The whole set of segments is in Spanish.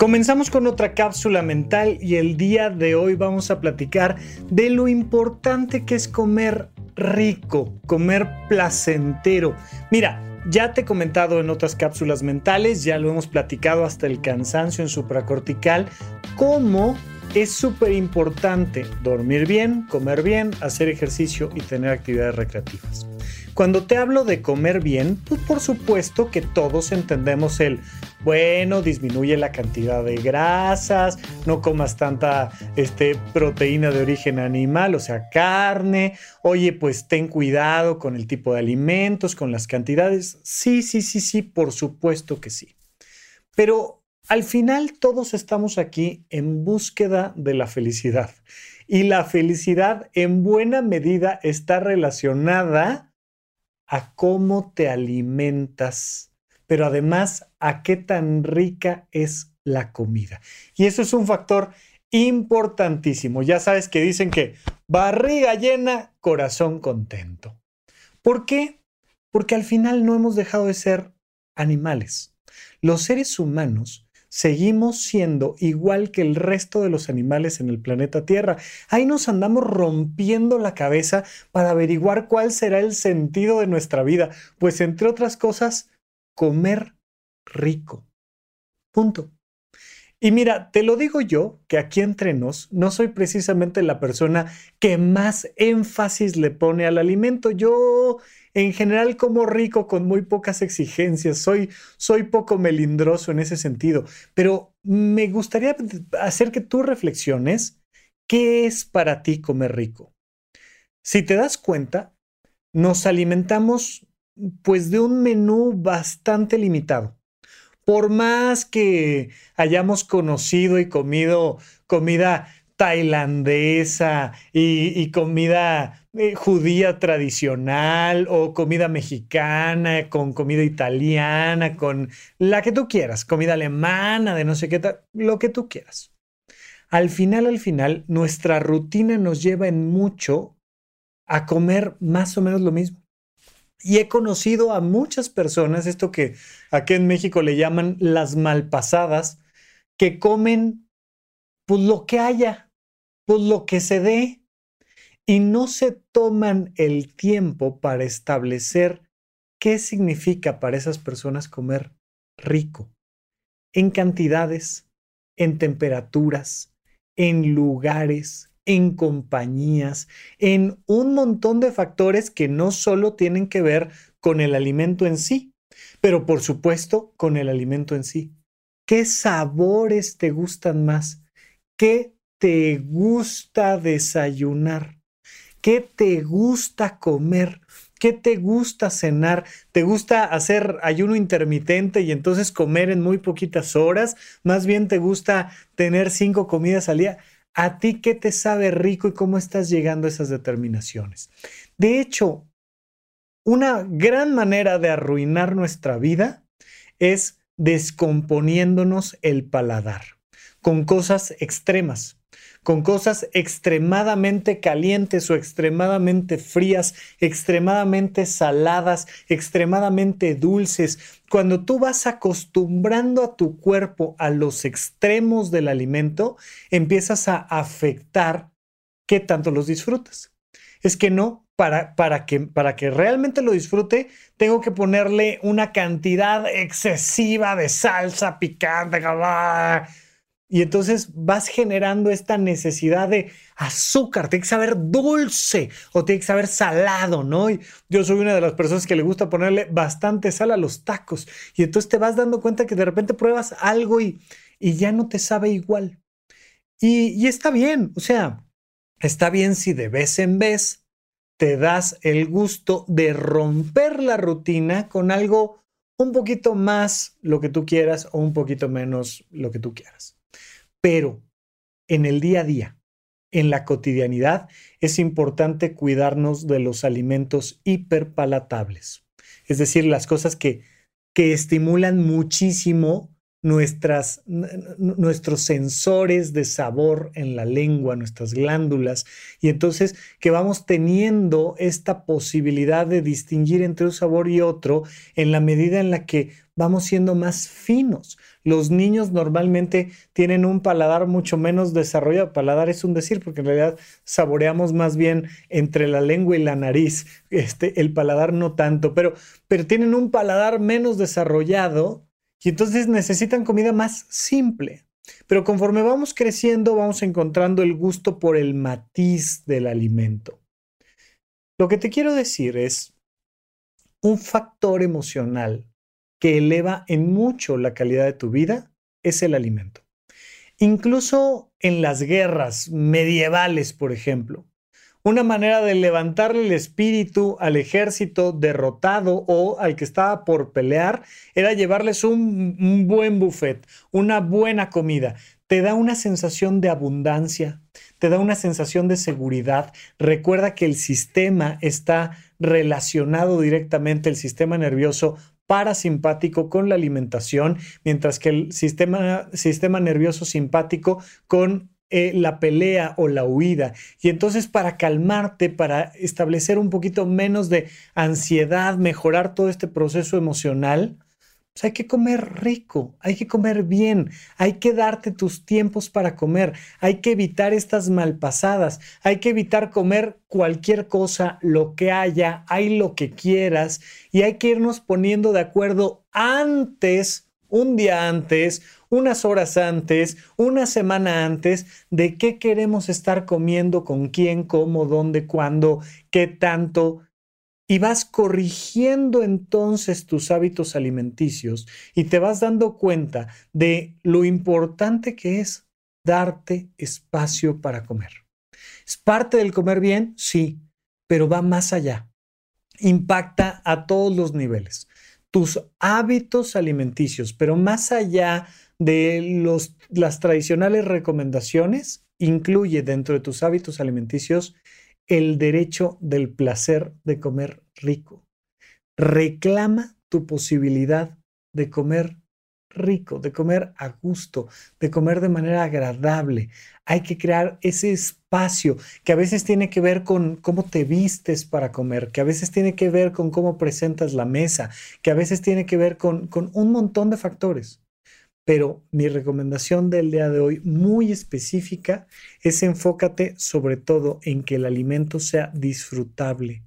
Comenzamos con otra cápsula mental y el día de hoy vamos a platicar de lo importante que es comer rico, comer placentero. Mira, ya te he comentado en otras cápsulas mentales, ya lo hemos platicado hasta el cansancio en supracortical, cómo es súper importante dormir bien, comer bien, hacer ejercicio y tener actividades recreativas. Cuando te hablo de comer bien, pues por supuesto que todos entendemos el, bueno, disminuye la cantidad de grasas, no comas tanta este, proteína de origen animal, o sea, carne, oye, pues ten cuidado con el tipo de alimentos, con las cantidades. Sí, sí, sí, sí, por supuesto que sí. Pero al final todos estamos aquí en búsqueda de la felicidad. Y la felicidad en buena medida está relacionada a cómo te alimentas, pero además a qué tan rica es la comida. Y eso es un factor importantísimo. Ya sabes que dicen que barriga llena, corazón contento. ¿Por qué? Porque al final no hemos dejado de ser animales. Los seres humanos seguimos siendo igual que el resto de los animales en el planeta Tierra. Ahí nos andamos rompiendo la cabeza para averiguar cuál será el sentido de nuestra vida, pues entre otras cosas, comer rico. Punto. Y mira, te lo digo yo, que aquí entre nos no soy precisamente la persona que más énfasis le pone al alimento. Yo en general como rico con muy pocas exigencias, soy, soy poco melindroso en ese sentido, pero me gustaría hacer que tú reflexiones qué es para ti comer rico. Si te das cuenta, nos alimentamos pues de un menú bastante limitado. Por más que hayamos conocido y comido comida tailandesa y, comida eh, judía tradicional o comida mexicana con comida italiana, con la que tú quieras, comida alemana, de no sé qué tal, lo que tú quieras. Al final, al final, nuestra rutina nos lleva en mucho a comer más o menos lo mismo. Y he conocido a muchas personas, esto que aquí en México le llaman las malpasadas, que comen pues lo que haya, pues lo que se dé y no se toman el tiempo para establecer qué significa para esas personas comer rico, en cantidades, en temperaturas, en lugares, en compañías, en un montón de factores que no solo tienen que ver con el alimento en sí, pero por supuesto con el alimento en sí. ¿Qué sabores te gustan más? ¿Qué te gusta desayunar? ¿Qué te gusta comer? ¿Qué te gusta cenar? ¿Te gusta hacer ayuno intermitente y entonces comer en muy poquitas horas? ¿Más bien te gusta tener cinco comidas al día? ¿A ti qué te sabe rico y cómo estás llegando a esas determinaciones? De hecho, una gran manera de arruinar nuestra vida es descomponiéndonos el paladar con cosas extremas con cosas extremadamente calientes o extremadamente frías, extremadamente saladas, extremadamente dulces. Cuando tú vas acostumbrando a tu cuerpo a los extremos del alimento, empiezas a afectar qué tanto los disfrutas. Es que no, para, para, que, para, que, realmente lo disfrute, tengo que ponerle una cantidad excesiva de salsa picante. Y entonces vas generando esta necesidad de azúcar, tiene que saber dulce o tiene que saber salado, ¿no? yo soy una de las personas que le gusta ponerle bastante sal a los tacos. Y entonces te vas dando cuenta que de repente pruebas algo y, y ya no te sabe igual. Y, y está bien, o sea, está bien si de vez en vez te das el gusto de romper la rutina con algo un poquito más lo que tú quieras o un poquito menos lo que tú quieras. Pero en el día a día, en la cotidianidad, es importante cuidarnos de los alimentos hiperpalatables, es decir, las cosas que, que estimulan muchísimo nuestras, nuestros sensores de sabor en la lengua, nuestras glándulas, y entonces que vamos teniendo esta posibilidad de distinguir entre un sabor y otro en la medida en la que vamos siendo más finos. Los niños normalmente tienen un paladar mucho menos desarrollado. Paladar es un decir, porque en realidad saboreamos más bien entre la lengua y la nariz. Este, el paladar no tanto, pero, pero tienen un paladar menos desarrollado y entonces necesitan comida más simple. Pero conforme vamos creciendo, vamos encontrando el gusto por el matiz del alimento. Lo que te quiero decir es un factor emocional que eleva en mucho la calidad de tu vida es el alimento. Incluso en las guerras medievales, por ejemplo, una manera de levantarle el espíritu al ejército derrotado o al que estaba por pelear era llevarles un, buen buffet, una buena comida. Te da una sensación de abundancia, te da una sensación de seguridad. Recuerda que el sistema está relacionado directamente, el sistema nervioso parasimpático con la alimentación, mientras que el sistema, sistema nervioso simpático con eh, la pelea o la huida. Y entonces para calmarte, para establecer un poquito menos de ansiedad, mejorar todo este proceso emocional, hay que comer rico, hay que comer bien, hay que darte tus tiempos para comer, hay que evitar estas malpasadas, hay que evitar comer cualquier cosa, lo que haya, hay lo que quieras y hay que irnos poniendo de acuerdo antes, un día antes, unas horas antes, una semana antes, de qué queremos estar comiendo, con quién, cómo, dónde, cuándo, qué tanto. Y vas corrigiendo entonces tus hábitos alimenticios y te vas dando cuenta de lo importante que es darte espacio para comer. ¿Es parte del comer bien? Sí, pero va más allá. Impacta a todos los niveles. Tus hábitos alimenticios, pero más allá de los, las tradicionales recomendaciones, incluye dentro de tus hábitos alimenticios el derecho del placer de comer rico. Reclama tu posibilidad de comer rico, de comer a gusto, de comer de manera agradable. Hay que crear ese espacio que a veces tiene que ver con cómo te vistes para comer, que a veces tiene que ver con cómo presentas la mesa, que a veces tiene que ver con, con un montón de factores. Pero mi recomendación del día de hoy, muy específica, es enfócate sobre todo en que el alimento sea disfrutable.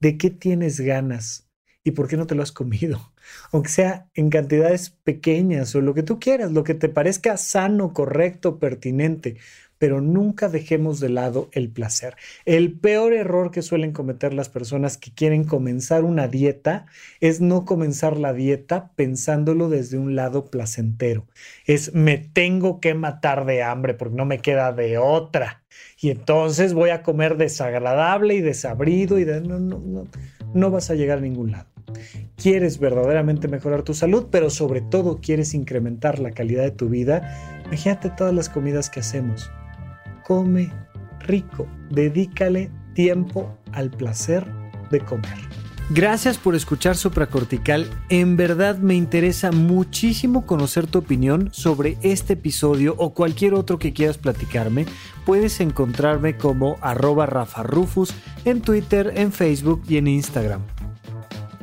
¿De qué tienes ganas? ¿Y por qué no te lo has comido? Aunque sea en cantidades pequeñas o lo que tú quieras, lo que te parezca sano, correcto, pertinente pero nunca dejemos de lado el placer. El peor error que suelen cometer las personas que quieren comenzar una dieta es no comenzar la dieta pensándolo desde un lado placentero. Es me tengo que matar de hambre porque no me queda de otra. Y entonces voy a comer desagradable y desabrido y no vas a llegar a ningún lado quieres verdaderamente mejorar tu salud, pero sobre todo quieres incrementar la calidad de tu vida, imagínate todas las comidas que hacemos come rico. Dedícale tiempo al placer de comer. Gracias por escuchar Supracortical. En verdad me interesa muchísimo conocer tu opinión sobre este episodio o cualquier otro que quieras platicarme. Puedes encontrarme como arroba Rafa en Twitter, en Facebook y en Instagram.